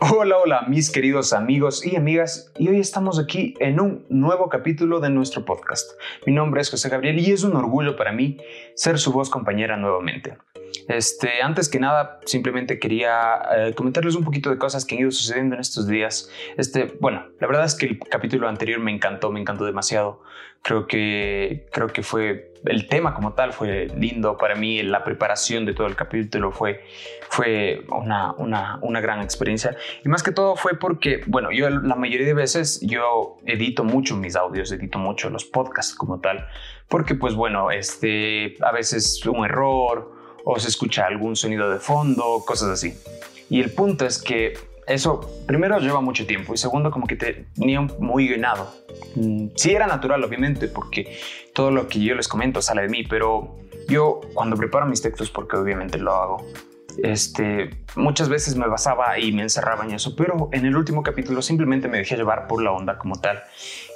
Hola, hola, mis queridos amigos y amigas, y hoy estamos aquí en un nuevo capítulo de nuestro podcast. Mi nombre es José Gabriel y es un orgullo para mí ser su voz compañera nuevamente. Este, antes que nada, simplemente quería eh, comentarles un poquito de cosas que han ido sucediendo en estos días. Este, bueno, la verdad es que el capítulo anterior me encantó, me encantó demasiado. Creo que, creo que fue el tema como tal fue lindo para mí. La preparación de todo el capítulo fue, fue una, una, una gran experiencia. Y más que todo fue porque, bueno, yo la mayoría de veces yo edito mucho mis audios, edito mucho los podcasts como tal. Porque, pues bueno, este, a veces un error o se escucha algún sonido de fondo, cosas así. Y el punto es que eso, primero, lleva mucho tiempo y segundo, como que tenía muy ganado. Mm, sí era natural, obviamente, porque todo lo que yo les comento sale de mí, pero yo cuando preparo mis textos, porque obviamente lo hago, este, muchas veces me basaba y me encerraba en eso, pero en el último capítulo simplemente me dejé llevar por la onda como tal.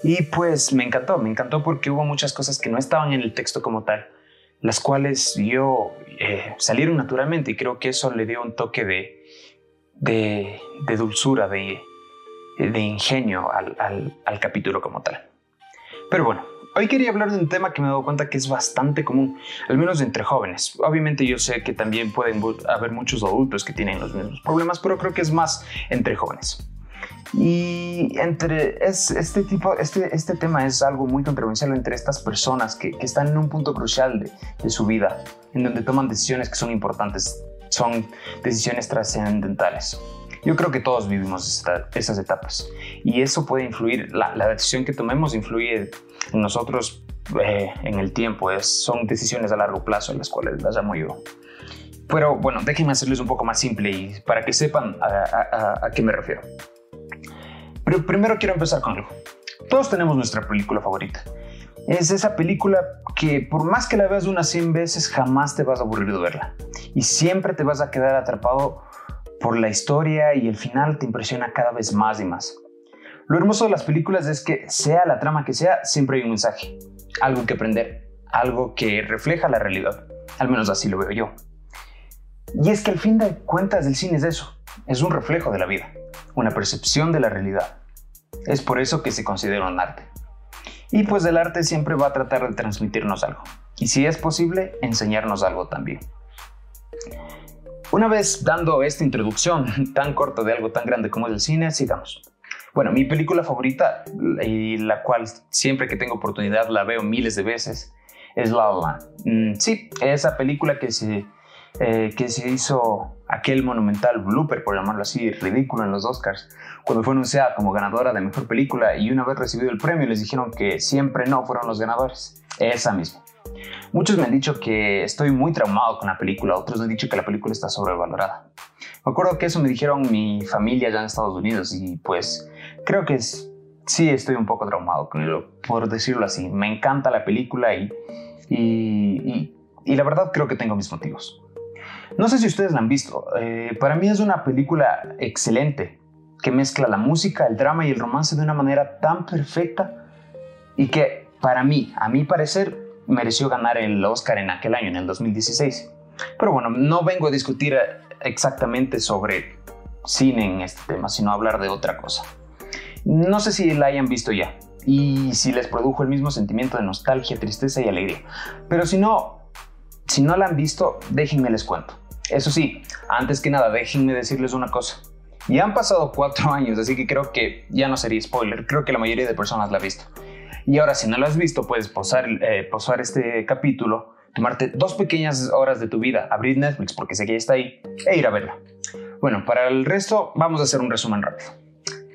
Y pues me encantó, me encantó porque hubo muchas cosas que no estaban en el texto como tal las cuales yo eh, salieron naturalmente y creo que eso le dio un toque de, de, dulzura, de, de ingenio al, al, capítulo como tal. Pero bueno, hoy quería hablar de un tema que me he dado cuenta que es bastante común, al menos entre jóvenes. Obviamente yo sé que también pueden haber muchos adultos que tienen los mismos problemas, pero creo que es más entre jóvenes. Y entre es, este, tipo, este, este tema es algo muy controversial entre estas personas que, que están en un punto crucial de, de, su vida, en donde toman decisiones que son importantes, son decisiones trascendentales. Yo creo que todos vivimos esas etapas y eso puede influir, la, la, decisión que tomemos influye en nosotros eh, en el tiempo, es, son decisiones a largo plazo en las cuales las llamo yo. Pero bueno, déjenme hacerles un poco más simple y para que sepan a, a, a qué me refiero. Pero primero quiero empezar con algo. Todos tenemos nuestra película favorita. Es esa película que por más que la veas unas 100 veces jamás te vas a aburrir de verla. Y siempre te vas a quedar atrapado por la historia y el final te impresiona cada vez más y más. Lo hermoso de las películas es que sea la trama que sea, siempre hay un mensaje, algo que aprender, algo que refleja la realidad. Al menos así lo veo yo. Y es que al fin de cuentas el cine es eso, es un reflejo de la vida una percepción de la realidad. Es por eso que se considera un arte. Y pues el arte siempre va a tratar de transmitirnos algo. Y si es posible, enseñarnos algo también. Una vez dando esta introducción tan corta de algo tan grande como es el cine, sigamos. Bueno, mi película favorita y la cual siempre que tengo oportunidad la veo miles de veces es La La. Mm, sí, esa película que se eh, que se hizo aquel monumental blooper, por llamarlo así, ridículo en los Oscars, cuando fue anunciada como ganadora de mejor película y una vez recibido el premio les dijeron que siempre no fueron los ganadores. Esa misma. Muchos me han dicho que estoy muy traumado con la película, otros me han dicho que la película está sobrevalorada. Me acuerdo que eso me dijeron mi familia allá en Estados Unidos y pues creo que sí estoy un poco traumado con ello, por decirlo así. Me encanta la película y, y, y la verdad creo que tengo mis motivos. No sé si ustedes la han visto. Eh, para mí es una película excelente que mezcla la música, el drama y el romance de una manera tan perfecta y que para mí, a mi parecer, mereció ganar el Oscar en aquel año, en el 2016. Pero bueno, no vengo a discutir exactamente sobre cine en este tema, sino hablar de otra cosa. No sé si la hayan visto ya y si les produjo el mismo sentimiento de nostalgia, tristeza y alegría. Pero si no, si no la han visto, déjenme les cuento. Eso sí, antes que nada, déjenme decirles una cosa. Ya han pasado cuatro años, así que creo que ya no sería spoiler. Creo que la mayoría de personas la ha visto. Y ahora, si no la has visto, puedes posar eh, este capítulo, tomarte dos pequeñas horas de tu vida, abrir Netflix porque sé que ya está ahí, e ir a verla. Bueno, para el resto, vamos a hacer un resumen rápido.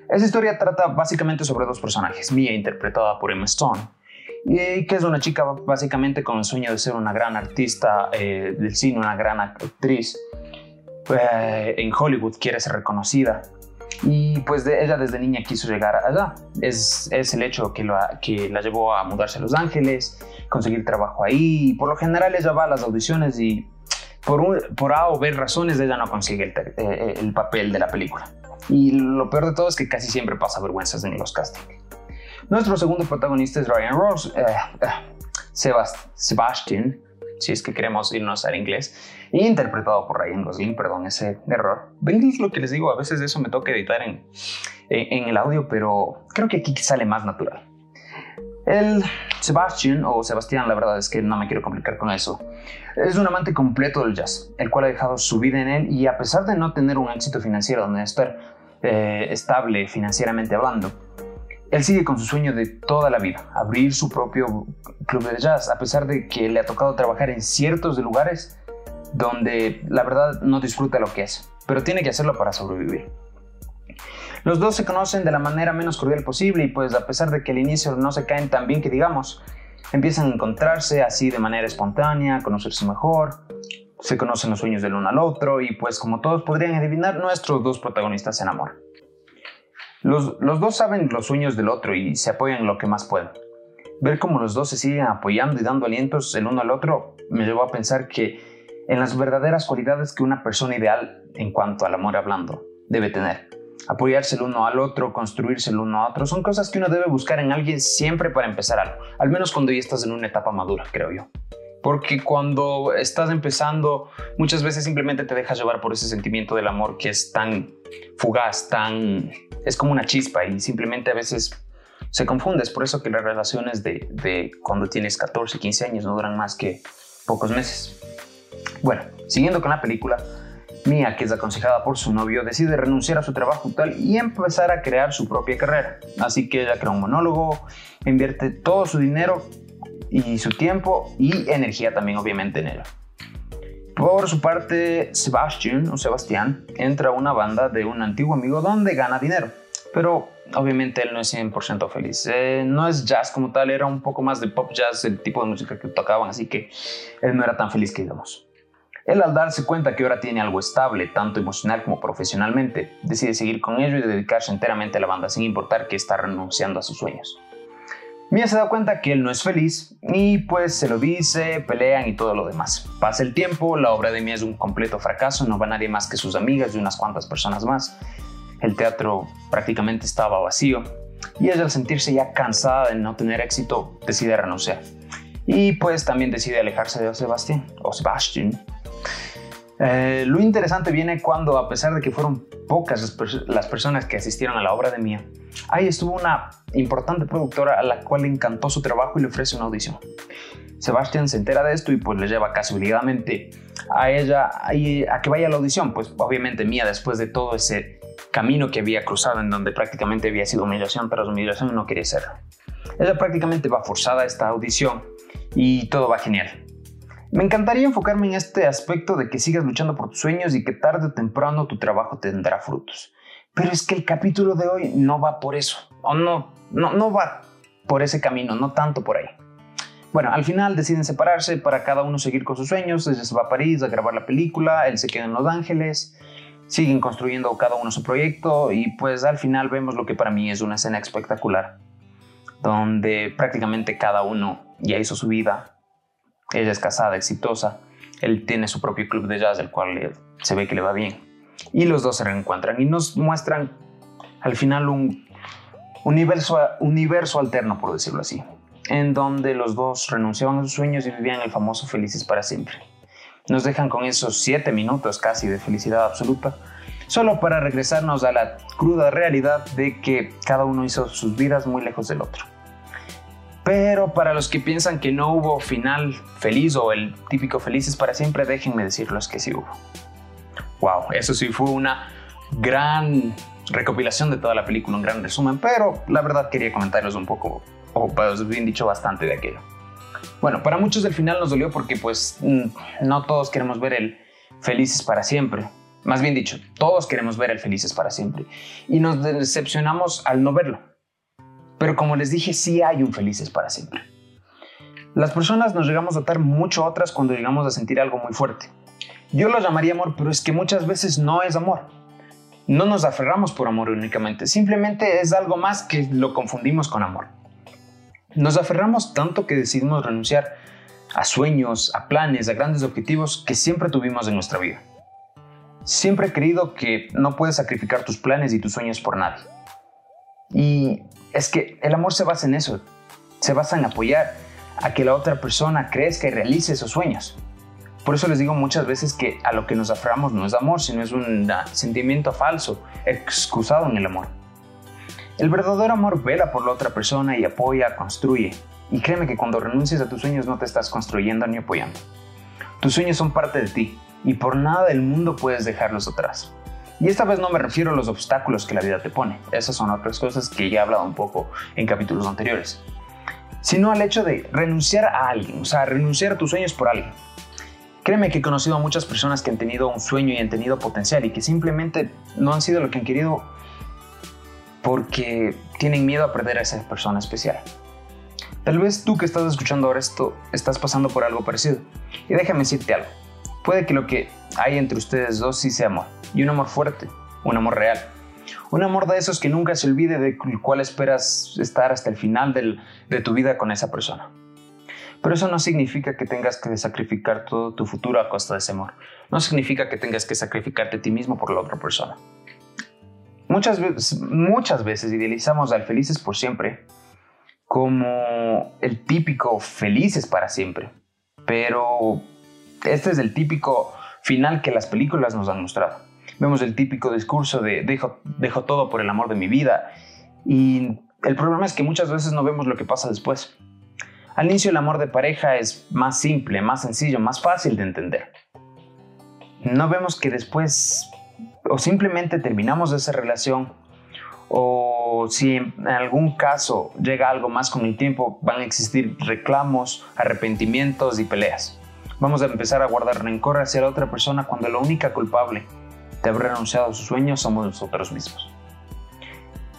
Esta historia trata básicamente sobre dos personajes, Mia interpretada por Emma Stone y que es una chica básicamente con el sueño de ser una gran artista eh, del cine, una gran actriz. Eh, en Hollywood quiere ser reconocida y pues de, ella desde niña quiso llegar allá. Es, es el hecho que, lo, que la llevó a mudarse a Los Ángeles, conseguir trabajo ahí. Por lo general ella va a las audiciones y por, un, por A o B razones ella no consigue el, eh, el papel de la película. Y lo peor de todo es que casi siempre pasa vergüenzas en los castings. Nuestro segundo protagonista es Ryan Rose, eh, eh, Sebastian, si es que queremos irnos al inglés, interpretado por Ryan Gosling, perdón ese error. Ven, lo que les digo, a veces eso me toca editar en, en, el audio, pero creo que aquí sale más natural. El Sebastian, o Sebastián, la verdad es que no me quiero complicar con eso, es un amante completo del jazz, el cual ha dejado su vida en él y a pesar de no tener un éxito financiero donde estar eh, estable financieramente hablando, él sigue con su sueño de toda la vida, abrir su propio club de jazz, a pesar de que le ha tocado trabajar en ciertos lugares donde la verdad no disfruta lo que es, pero tiene que hacerlo para sobrevivir. Los dos se conocen de la manera menos cordial posible y pues a pesar de que al inicio no se caen tan bien que digamos, empiezan a encontrarse así de manera espontánea, conocerse mejor, se conocen los sueños del uno al otro y pues como todos podrían adivinar, nuestros dos protagonistas se enamoran. Los, los dos saben los sueños del otro y se apoyan lo que más pueden. Ver cómo los dos se siguen apoyando y dando alientos el uno al otro me llevó a pensar que en las verdaderas cualidades que una persona ideal en cuanto al amor hablando debe tener. Apoyarse el uno al otro, construirse el uno a otro, son cosas que uno debe buscar en alguien siempre para empezar algo, al menos cuando ya estás en una etapa madura, creo yo. Porque cuando estás empezando, muchas veces simplemente te dejas llevar por ese sentimiento del amor que es tan fugaz, tan... es como una chispa y simplemente a veces se confunde. Es por eso que las relaciones de, de cuando tienes 14, 15 años no duran más que pocos meses. Bueno, siguiendo con la película, Mia, que es aconsejada por su novio, decide renunciar a su trabajo tal y empezar a crear su propia carrera. Así que ella crea un monólogo, invierte todo su dinero y su tiempo y energía también obviamente en él. Por su parte, Sebastian entra a una banda de un antiguo amigo donde gana dinero, pero obviamente él no es 100% feliz. Eh, no es jazz como tal, era un poco más de pop jazz, el tipo de música que tocaban, así que él no era tan feliz que digamos. Él al darse cuenta que ahora tiene algo estable, tanto emocional como profesionalmente, decide seguir con ello y dedicarse enteramente a la banda sin importar que está renunciando a sus sueños. Mia se da cuenta que él no es feliz y pues se lo dice, pelean y todo lo demás. Pasa el tiempo, la obra de Mia es un completo fracaso, no va nadie más que sus amigas y unas cuantas personas más. El teatro prácticamente estaba vacío y ella al sentirse ya cansada de no tener éxito decide renunciar. Y pues también decide alejarse de Sebastián, o Sebastian, eh, lo interesante viene cuando, a pesar de que fueron pocas las, personas que asistieron a la obra de Mía, ahí estuvo una importante productora a la cual le encantó su trabajo y le ofrece una audición. Sebastián se entera de esto y pues le lleva casi obligadamente a ella a, a que vaya a la audición, pues obviamente Mía después de todo ese camino que había cruzado en donde prácticamente había sido humillación, su humillación no quería ser. Ella prácticamente va forzada a esta audición y todo va genial. Me encantaría enfocarme en este aspecto de que sigas luchando por tus sueños y que tarde o temprano tu trabajo tendrá frutos. Pero es que el capítulo de hoy no va por eso, o no, no, no va por ese camino, no tanto por ahí. Bueno, al final deciden separarse para cada uno seguir con sus sueños. Ella se va a París a grabar la película, él se queda en Los Ángeles, siguen construyendo cada uno su proyecto y pues al final vemos lo que para mí es una escena espectacular, donde prácticamente cada uno ya hizo su vida, ella es casada, exitosa. Él tiene su propio club de jazz, el cual se ve que le va bien. Y los dos se reencuentran y nos muestran al final un universo, universo alterno, por decirlo así, en donde los dos renunciaban a sus sueños y vivían el famoso felices para siempre. Nos dejan con esos siete minutos casi de felicidad absoluta, solo para regresarnos a la cruda realidad de que cada uno hizo sus vidas muy lejos del otro. Pero para los que piensan que no hubo final feliz o el típico felices para siempre, déjenme decirles que sí hubo. Wow, eso sí fue una gran recopilación de toda la película, un gran resumen, pero la verdad quería comentarles un poco, o pues bien dicho, bastante de aquello. Bueno, para muchos el final nos dolió porque pues mm, no todos queremos ver el felices para siempre. Más bien dicho, todos queremos ver el felices para siempre. Y nos decepcionamos al no verlo. Pero como les dije, sí hay un felices para siempre. Las personas nos llegamos a atar mucho a otras cuando llegamos a sentir algo muy fuerte. Yo lo llamaría amor, pero es que muchas veces no es amor. No nos aferramos por amor únicamente, simplemente es algo más que lo confundimos con amor. Nos aferramos tanto que decidimos renunciar a sueños, a planes, a grandes objetivos que siempre tuvimos en nuestra vida. Siempre he creído que no puedes sacrificar tus planes y tus sueños por nadie. Y es que el amor se basa en eso, se basa en apoyar a que la otra persona crezca y realice esos sueños. Por eso les digo muchas veces que a lo que nos aferramos no es amor, sino es un sentimiento falso, excusado en el amor. El verdadero amor vela por la otra persona y apoya, construye. Y créeme que cuando renuncias a tus sueños no te estás construyendo ni apoyando. Tus sueños son parte de ti y por nada del mundo puedes dejarlos atrás. Y esta vez no me refiero a los obstáculos que la vida te pone, esas son otras cosas que ya he hablado un poco en capítulos anteriores, sino al hecho de renunciar a alguien, o sea, renunciar a tus sueños por alguien. Créeme que he conocido a muchas personas que han tenido un sueño y han tenido potencial y que simplemente no han sido lo que han querido porque tienen miedo a perder a esa persona especial. Tal vez tú que estás escuchando ahora esto estás pasando por algo parecido. Y déjame decirte algo. Puede que lo que hay entre ustedes dos sí sea amor. Y un amor fuerte, un amor real. Un amor de esos que nunca se olvide de cuál esperas estar hasta el final de tu vida con esa persona. Pero eso no significa que tengas que sacrificar todo tu futuro a costa de ese amor. No significa que tengas que sacrificarte a ti mismo por la otra persona. Muchas veces, muchas veces idealizamos al felices por siempre como el típico felices para siempre. Pero este es el típico final que las películas nos han mostrado. Vemos el típico discurso de dejo, dejo todo por el amor de mi vida y el problema es que muchas veces no vemos lo que pasa después. Al inicio el amor de pareja es más simple, más sencillo, más fácil de entender. No vemos que después o simplemente terminamos esa relación o si en algún caso llega algo más con el tiempo van a existir reclamos, arrepentimientos y peleas. Vamos a empezar a guardar rencor hacia la otra persona cuando la única culpable de haber renunciado a sus sueños somos nosotros mismos.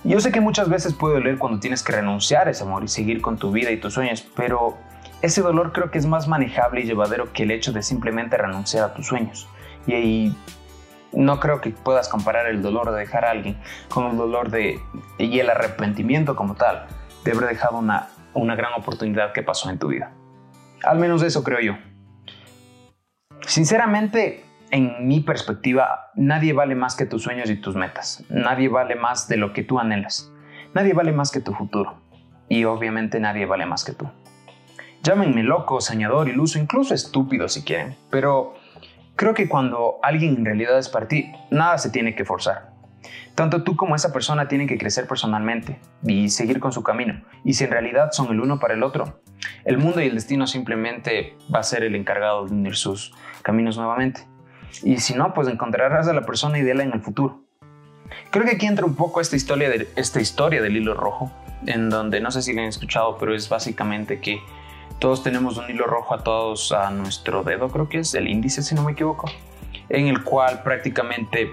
Yo sé que muchas veces puede doler cuando tienes que renunciar a ese amor y seguir con tu vida y tus sueños, pero ese dolor creo que es más manejable y llevadero que el hecho de simplemente renunciar a tus sueños. Y ahí no creo que puedas comparar el dolor de dejar a alguien con el dolor de y el arrepentimiento como tal de haber dejado una, una gran oportunidad que pasó en tu vida. Al menos eso creo yo. Sinceramente, en mi perspectiva, nadie vale más que tus sueños y tus metas. Nadie vale más de lo que tú anhelas. Nadie vale más que tu futuro. Y obviamente nadie vale más que tú. Llámenme loco, soñador, iluso, incluso estúpido si quieren, pero Creo que cuando alguien en realidad es para ti, nada se tiene que forzar. Tanto tú como esa persona tienen que crecer personalmente y seguir con su camino. Y si en realidad son el uno para el otro, el mundo y el destino simplemente va a ser el encargado de unir sus caminos nuevamente. Y si no, pues encontrarás a la persona ideal en el futuro. Creo que aquí entra un poco esta historia, de, esta historia del hilo rojo, en donde no sé si lo han escuchado, pero es básicamente que todos tenemos un hilo rojo atados a nuestro dedo, creo que es el índice, si no me equivoco, en el cual prácticamente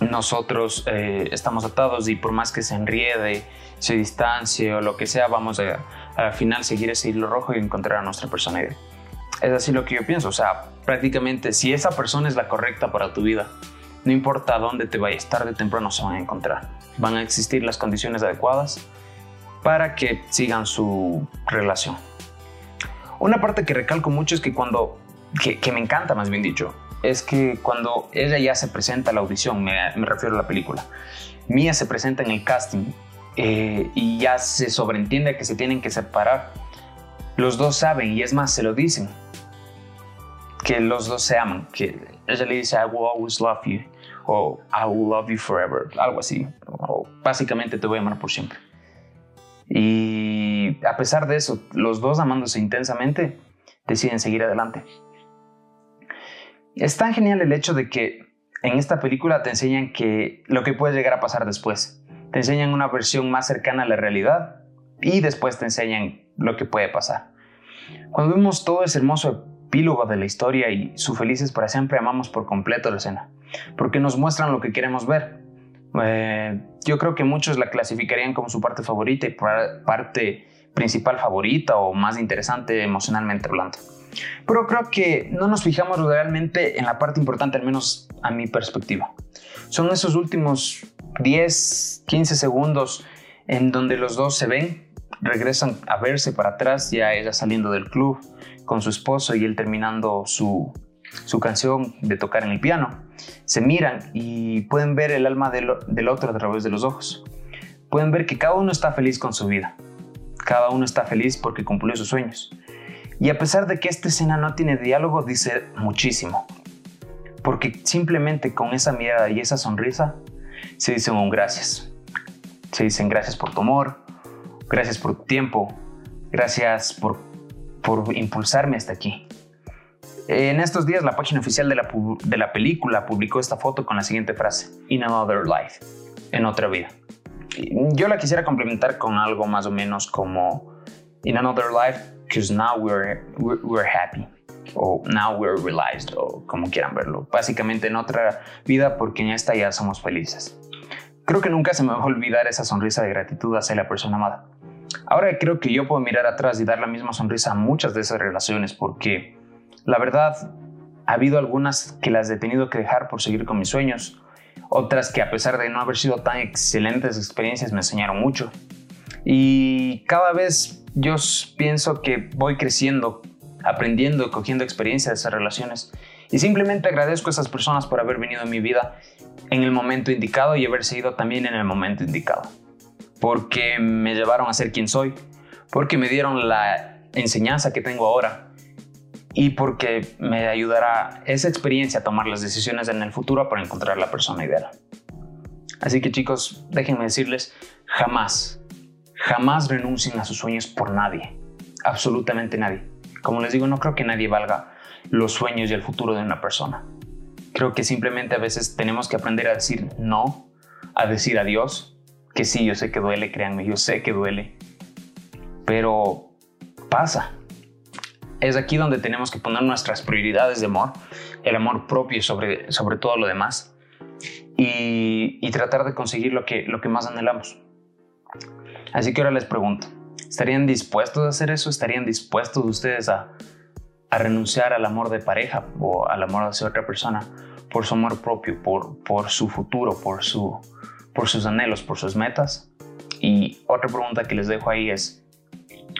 nosotros eh, estamos atados y por más que se enriede, se distancie o lo que sea, vamos a al final seguir ese hilo rojo y encontrar a nuestra persona ideal. Es así lo que yo pienso, o sea, prácticamente si esa persona es la correcta para tu vida, no importa dónde te vayas, tarde o temprano se van a encontrar. Van a existir las condiciones adecuadas para que sigan su relación. Una parte que recalco mucho es que cuando, que, me encanta más bien dicho, es que cuando ella ya se presenta a la audición, me, refiero a la película, Mia se presenta en el casting eh, y ya se sobreentiende que se tienen que separar. Los dos saben y es más, se lo dicen, que los dos se aman, que ella le dice I will always love you o I will love you forever, algo así, o básicamente te voy a amar por siempre. Y a pesar de eso, los dos amándose intensamente, deciden seguir adelante. Es tan genial el hecho de que en esta película te enseñan que lo que puede llegar a pasar después. Te enseñan una versión más cercana a la realidad y después te enseñan lo que puede pasar. Cuando vemos todo ese hermoso epílogo de la historia y su felices para siempre, amamos por completo la escena, porque nos muestran lo que queremos ver. Eh, yo creo que muchos la clasificarían como su parte favorita y parte principal favorita o más interesante emocionalmente hablando. Pero creo que no nos fijamos realmente en la parte importante, al menos a mi perspectiva. Son esos últimos 10, 15 segundos en donde los dos se ven, regresan a verse para atrás, ya ella saliendo del club con su esposo y él terminando su, su canción de tocar en el piano. Se miran y pueden ver el alma del, otro a través de los ojos. Pueden ver que cada uno está feliz con su vida. Cada uno está feliz porque cumplió sus sueños. Y a pesar de que esta escena no tiene diálogo, dice muchísimo. Porque simplemente con esa mirada y esa sonrisa se dicen un gracias. Se dicen gracias por tu amor, gracias por tu tiempo, gracias por, por impulsarme hasta aquí. En estos días la página oficial de la, de la película publicó esta foto con la siguiente frase, In another life, en otra vida. Yo la quisiera complementar con algo más o menos como In another life, because now we're, we're, happy o now we're realized o como quieran verlo. Básicamente en otra vida porque en esta ya somos felices. Creo que nunca se me va a olvidar esa sonrisa de gratitud hacia la persona amada. Ahora creo que yo puedo mirar atrás y dar la misma sonrisa a muchas de esas relaciones porque la verdad ha habido algunas que las he tenido que dejar por seguir con mis sueños, otras que a pesar de no haber sido tan excelentes experiencias me enseñaron mucho. Y cada vez yo pienso que voy creciendo, aprendiendo, cogiendo experiencia de esas relaciones. Y simplemente agradezco a esas personas por haber venido en mi vida en el momento indicado y haber seguido también en el momento indicado. Porque me llevaron a ser quien soy, porque me dieron la enseñanza que tengo ahora y porque me ayudará esa experiencia a tomar las decisiones en el futuro para encontrar la persona ideal. Así que chicos, déjenme decirles, jamás, jamás renuncien a sus sueños por nadie, absolutamente nadie. Como les digo, no creo que nadie valga los sueños y el futuro de una persona. Creo que simplemente a veces tenemos que aprender a decir no, a decir adiós, que sí, yo sé que duele, créanme, yo sé que duele, pero pasa, es aquí donde tenemos que poner nuestras prioridades de amor, el amor propio sobre, sobre todo lo demás y, tratar de conseguir lo que, lo que más anhelamos. Así que ahora les pregunto, ¿estarían dispuestos a hacer eso? ¿Estarían dispuestos ustedes a, a renunciar al amor de pareja o al amor hacia otra persona por su amor propio, por, por su futuro, por, su, por sus anhelos, por sus metas? Y otra pregunta que les dejo ahí es,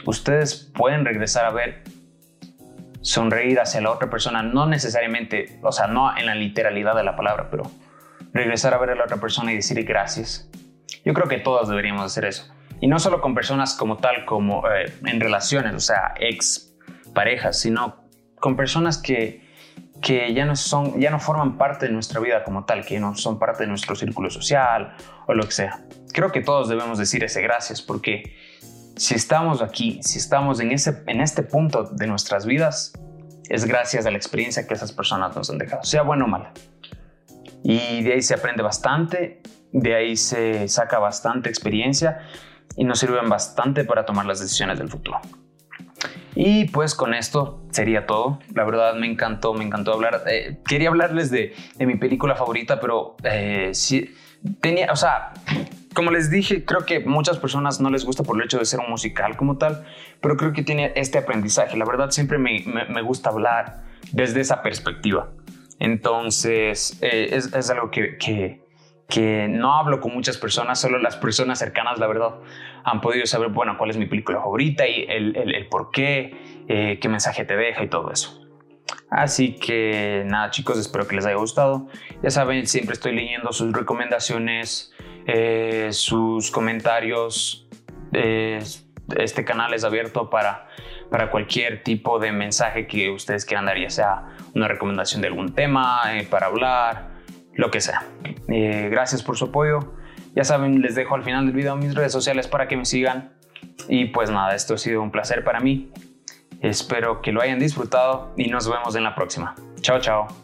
¿ustedes pueden regresar a ver sonreír hacia la otra persona, no necesariamente, o sea, no en la literalidad de la palabra, pero regresar a ver a la otra persona y decir gracias. Yo creo que todos deberíamos hacer eso. Y no solo con personas como tal, como eh, en relaciones, o sea, ex parejas, sino con personas que, que ya, no son, ya no forman parte de nuestra vida como tal, que no son parte de nuestro círculo social o lo que sea. Creo que todos debemos decir ese gracias porque si estamos aquí, si estamos en, ese, en este punto de nuestras vidas, es gracias a la experiencia que esas personas nos han dejado, sea buena o mala. Y de ahí se aprende bastante, de ahí se saca bastante experiencia y nos sirven bastante para tomar las decisiones del futuro. Y pues con esto sería todo. La verdad me encantó, me encantó hablar. Eh, quería hablarles de, de, mi película favorita, pero eh, sí, tenía, o sea, como les dije, creo que muchas personas no les gusta por el hecho de ser un musical como tal, pero creo que tiene este aprendizaje. La verdad, siempre me, me, gusta hablar desde esa perspectiva. Entonces, eh, es, es, algo que, que, que, no hablo con muchas personas, solo las personas cercanas, la verdad, han podido saber, bueno, cuál es mi película favorita y el, el, el por qué, eh, qué mensaje te deja y todo eso. Así que nada chicos, espero que les haya gustado. Ya saben, siempre estoy leyendo sus recomendaciones, eh, sus comentarios. Este canal es abierto para, para cualquier tipo de mensaje que ustedes quieran dar, ya sea una recomendación de algún tema, eh, para hablar, lo que sea. gracias por su apoyo. Ya saben, les dejo al final del video mis redes sociales para que me sigan. Y pues nada, esto ha sido un placer para mí. Espero que lo hayan disfrutado y nos vemos en la próxima. Chao, chao.